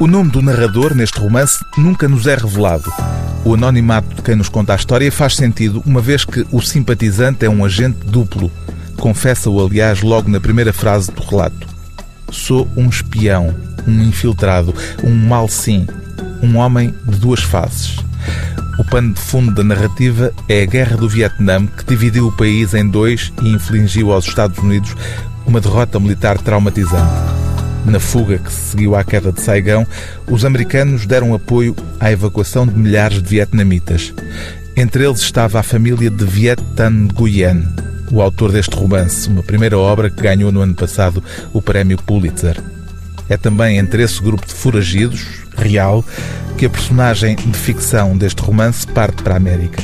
O nome do narrador neste romance nunca nos é revelado. O anonimato de quem nos conta a história faz sentido, uma vez que o simpatizante é um agente duplo. Confessa-o, aliás, logo na primeira frase do relato. Sou um espião, um infiltrado, um mal sim, um homem de duas faces. O pano de fundo da narrativa é a Guerra do Vietnã, que dividiu o país em dois e infligiu aos Estados Unidos uma derrota militar traumatizante. Na fuga que seguiu à queda de Saigão, os americanos deram apoio à evacuação de milhares de vietnamitas. Entre eles estava a família de Viet Thanh Nguyen, o autor deste romance, uma primeira obra que ganhou no ano passado o prémio Pulitzer. É também entre esse grupo de foragidos, real, que a personagem de ficção deste romance parte para a América.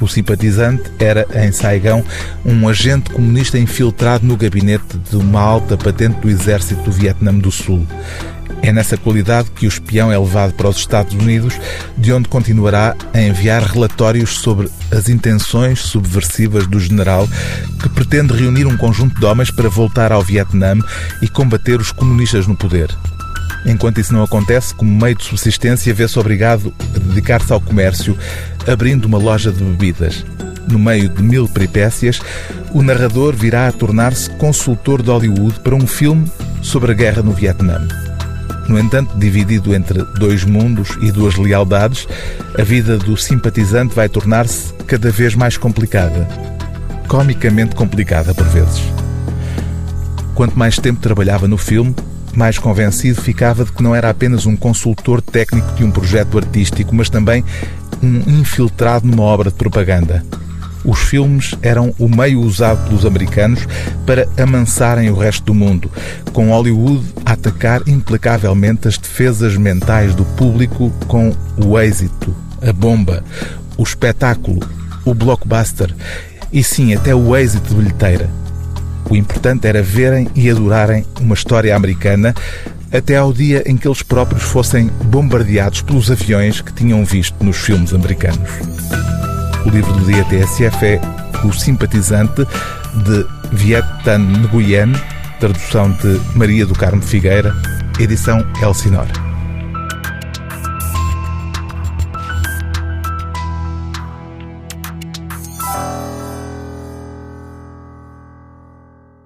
O simpatizante era, em Saigão, um agente comunista infiltrado no gabinete de uma alta patente do exército do Vietnã do Sul. É nessa qualidade que o espião é levado para os Estados Unidos, de onde continuará a enviar relatórios sobre as intenções subversivas do general, que pretende reunir um conjunto de homens para voltar ao Vietnã e combater os comunistas no poder. Enquanto isso não acontece, como meio de subsistência, vê-se obrigado a dedicar-se ao comércio, abrindo uma loja de bebidas. No meio de mil peripécias, o narrador virá a tornar-se consultor de Hollywood para um filme sobre a guerra no Vietnã. No entanto, dividido entre dois mundos e duas lealdades, a vida do simpatizante vai tornar-se cada vez mais complicada. Comicamente complicada, por vezes. Quanto mais tempo trabalhava no filme, mais convencido ficava de que não era apenas um consultor técnico de um projeto artístico, mas também um infiltrado numa obra de propaganda. Os filmes eram o meio usado pelos americanos para amansarem o resto do mundo, com Hollywood a atacar implacavelmente as defesas mentais do público com o êxito, a bomba, o espetáculo, o blockbuster e sim até o êxito de bilheteira. O importante era verem e adorarem uma história americana até ao dia em que eles próprios fossem bombardeados pelos aviões que tinham visto nos filmes americanos. O livro do dia TSF é O Simpatizante, de Viet Thanh Nguyen, tradução de Maria do Carmo Figueira, edição Elsinora.